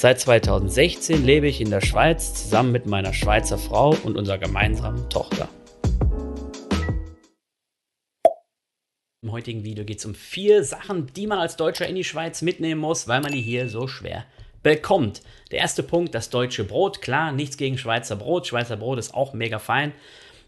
Seit 2016 lebe ich in der Schweiz zusammen mit meiner Schweizer Frau und unserer gemeinsamen Tochter. Im heutigen Video geht es um vier Sachen, die man als Deutscher in die Schweiz mitnehmen muss, weil man die hier so schwer bekommt. Der erste Punkt, das deutsche Brot. Klar, nichts gegen Schweizer Brot. Schweizer Brot ist auch mega fein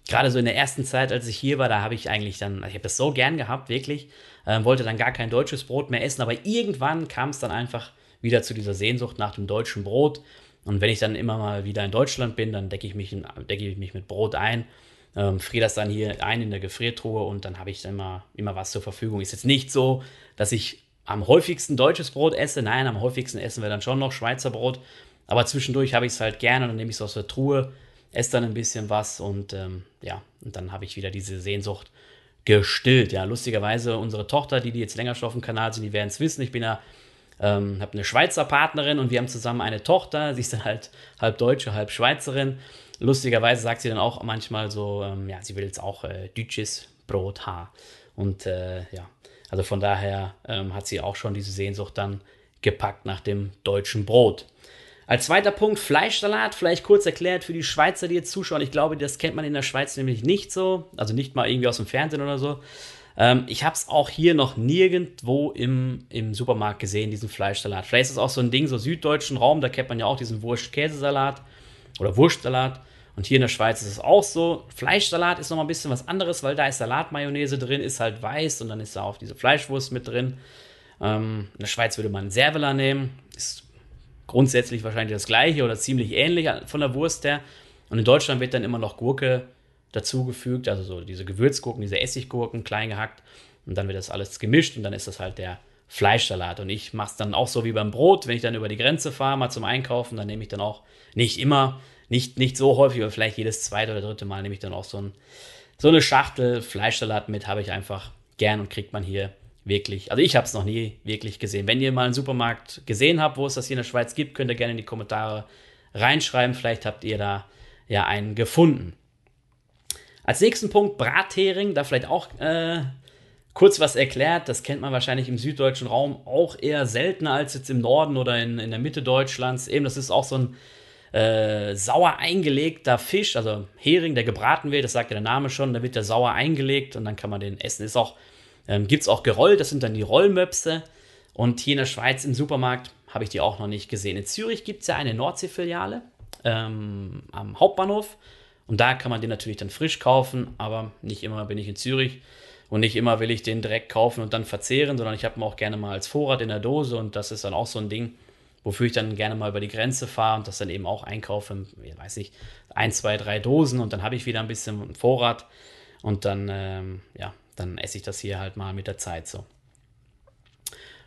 gerade so in der ersten Zeit, als ich hier war, da habe ich eigentlich dann, ich habe das so gern gehabt, wirklich, äh, wollte dann gar kein deutsches Brot mehr essen, aber irgendwann kam es dann einfach wieder zu dieser Sehnsucht nach dem deutschen Brot. Und wenn ich dann immer mal wieder in Deutschland bin, dann decke ich mich, decke ich mich mit Brot ein, ähm, friere das dann hier ein in der Gefriertruhe und dann habe ich dann immer, immer was zur Verfügung. Ist jetzt nicht so, dass ich am häufigsten deutsches Brot esse. Nein, am häufigsten essen wir dann schon noch Schweizer Brot. Aber zwischendurch habe ich es halt gerne und dann nehme ich es aus der Truhe esse dann ein bisschen was und ähm, ja, und dann habe ich wieder diese Sehnsucht gestillt. Ja, lustigerweise unsere Tochter, die, die jetzt länger schon auf dem Kanal sind, die werden es wissen. Ich bin ja, ähm, habe eine Schweizer Partnerin und wir haben zusammen eine Tochter. Sie ist dann halt halb Deutsche, halb Schweizerin. Lustigerweise sagt sie dann auch manchmal so, ähm, ja, sie will jetzt auch äh, deutsches Brot haben. Und äh, ja, also von daher ähm, hat sie auch schon diese Sehnsucht dann gepackt nach dem deutschen Brot. Als zweiter Punkt Fleischsalat, vielleicht kurz erklärt für die Schweizer, die jetzt zuschauen. Ich glaube, das kennt man in der Schweiz nämlich nicht so, also nicht mal irgendwie aus dem Fernsehen oder so. Ähm, ich habe es auch hier noch nirgendwo im, im Supermarkt gesehen, diesen Fleischsalat. Vielleicht ist es auch so ein Ding, so süddeutschen Raum, da kennt man ja auch diesen Wurst-Käsesalat oder Wurstsalat. Und hier in der Schweiz ist es auch so. Fleischsalat ist nochmal ein bisschen was anderes, weil da ist Salatmayonnaise drin, ist halt weiß und dann ist da auch diese Fleischwurst mit drin. Ähm, in der Schweiz würde man Servela nehmen, ist grundsätzlich wahrscheinlich das gleiche oder ziemlich ähnlich von der Wurst her. Und in Deutschland wird dann immer noch Gurke dazugefügt, also so diese Gewürzgurken, diese Essiggurken klein gehackt und dann wird das alles gemischt und dann ist das halt der Fleischsalat. Und ich mache es dann auch so wie beim Brot, wenn ich dann über die Grenze fahre, mal zum Einkaufen, dann nehme ich dann auch nicht immer, nicht, nicht so häufig, aber vielleicht jedes zweite oder dritte Mal nehme ich dann auch so, ein, so eine Schachtel Fleischsalat mit, habe ich einfach gern und kriegt man hier wirklich, also ich habe es noch nie wirklich gesehen. Wenn ihr mal einen Supermarkt gesehen habt, wo es das hier in der Schweiz gibt, könnt ihr gerne in die Kommentare reinschreiben. Vielleicht habt ihr da ja einen gefunden. Als nächsten Punkt Brathering, da vielleicht auch äh, kurz was erklärt. Das kennt man wahrscheinlich im süddeutschen Raum auch eher seltener als jetzt im Norden oder in, in der Mitte Deutschlands. Eben, das ist auch so ein äh, sauer eingelegter Fisch, also Hering, der gebraten wird, das sagt ja der Name schon, da wird der sauer eingelegt und dann kann man den essen. Ist auch ähm, Gibt es auch gerollt, das sind dann die Rollmöpse. Und hier in der Schweiz im Supermarkt habe ich die auch noch nicht gesehen. In Zürich gibt es ja eine Nordsee-Filiale ähm, am Hauptbahnhof. Und da kann man den natürlich dann frisch kaufen, aber nicht immer bin ich in Zürich und nicht immer will ich den direkt kaufen und dann verzehren, sondern ich habe ihn auch gerne mal als Vorrat in der Dose und das ist dann auch so ein Ding, wofür ich dann gerne mal über die Grenze fahre und das dann eben auch einkaufe, ich weiß nicht, ein, zwei, drei Dosen und dann habe ich wieder ein bisschen Vorrat und dann, ähm, ja, dann esse ich das hier halt mal mit der Zeit so.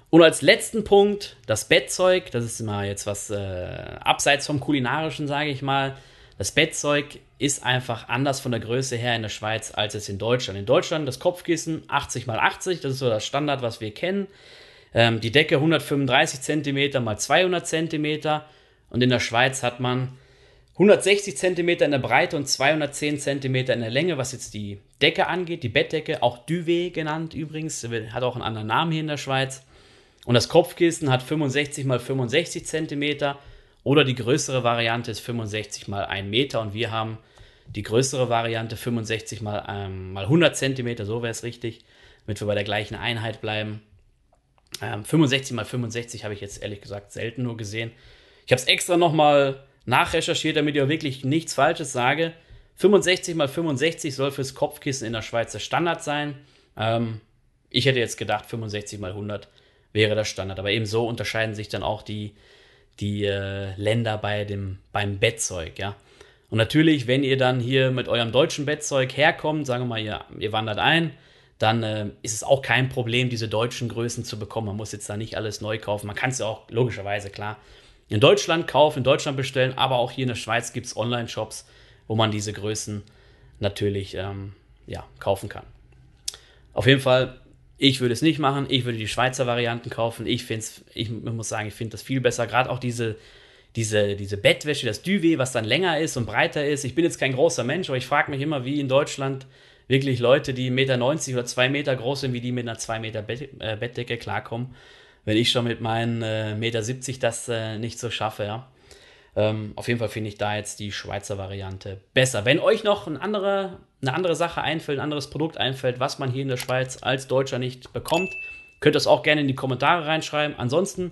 Und als letzten Punkt das Bettzeug. Das ist immer jetzt was äh, abseits vom kulinarischen, sage ich mal. Das Bettzeug ist einfach anders von der Größe her in der Schweiz als es in Deutschland. In Deutschland das Kopfkissen 80 x 80, das ist so das Standard, was wir kennen. Ähm, die Decke 135 cm x 200 cm. Und in der Schweiz hat man 160 cm in der Breite und 210 cm in der Länge, was jetzt die Decke angeht, die Bettdecke, auch Duvet genannt übrigens, hat auch einen anderen Namen hier in der Schweiz. Und das Kopfkissen hat 65 x 65 cm oder die größere Variante ist 65 x 1 Meter und wir haben die größere Variante 65 x ähm, 100 cm, so wäre es richtig, damit wir bei der gleichen Einheit bleiben. Ähm, 65 x 65 habe ich jetzt ehrlich gesagt selten nur gesehen. Ich habe es extra nochmal nachrecherchiert, damit ich auch wirklich nichts Falsches sage. 65 mal 65 soll fürs Kopfkissen in der Schweiz der Standard sein. Ähm, ich hätte jetzt gedacht, 65 mal 100 wäre der Standard. Aber eben so unterscheiden sich dann auch die, die äh, Länder bei dem, beim Bettzeug, ja. Und natürlich, wenn ihr dann hier mit eurem deutschen Bettzeug herkommt, sagen wir mal, ihr, ihr wandert ein, dann äh, ist es auch kein Problem, diese deutschen Größen zu bekommen. Man muss jetzt da nicht alles neu kaufen. Man kann es ja auch logischerweise, klar, in Deutschland kaufen, in Deutschland bestellen, aber auch hier in der Schweiz gibt es Online-Shops, wo man diese Größen natürlich ähm, ja, kaufen kann. Auf jeden Fall, ich würde es nicht machen. Ich würde die Schweizer Varianten kaufen. Ich finde es, ich muss sagen, ich finde das viel besser. Gerade auch diese, diese, diese Bettwäsche, das Duvet, was dann länger ist und breiter ist. Ich bin jetzt kein großer Mensch, aber ich frage mich immer, wie in Deutschland wirklich Leute, die 1,90 Meter oder 2 Meter groß sind, wie die mit einer 2 Meter Bett, äh, Bettdecke klarkommen. Wenn ich schon mit meinen äh, 1,70 Meter das äh, nicht so schaffe, ja. Ähm, auf jeden Fall finde ich da jetzt die Schweizer Variante besser. Wenn euch noch ein andere, eine andere Sache einfällt, ein anderes Produkt einfällt, was man hier in der Schweiz als Deutscher nicht bekommt, könnt ihr es auch gerne in die Kommentare reinschreiben. Ansonsten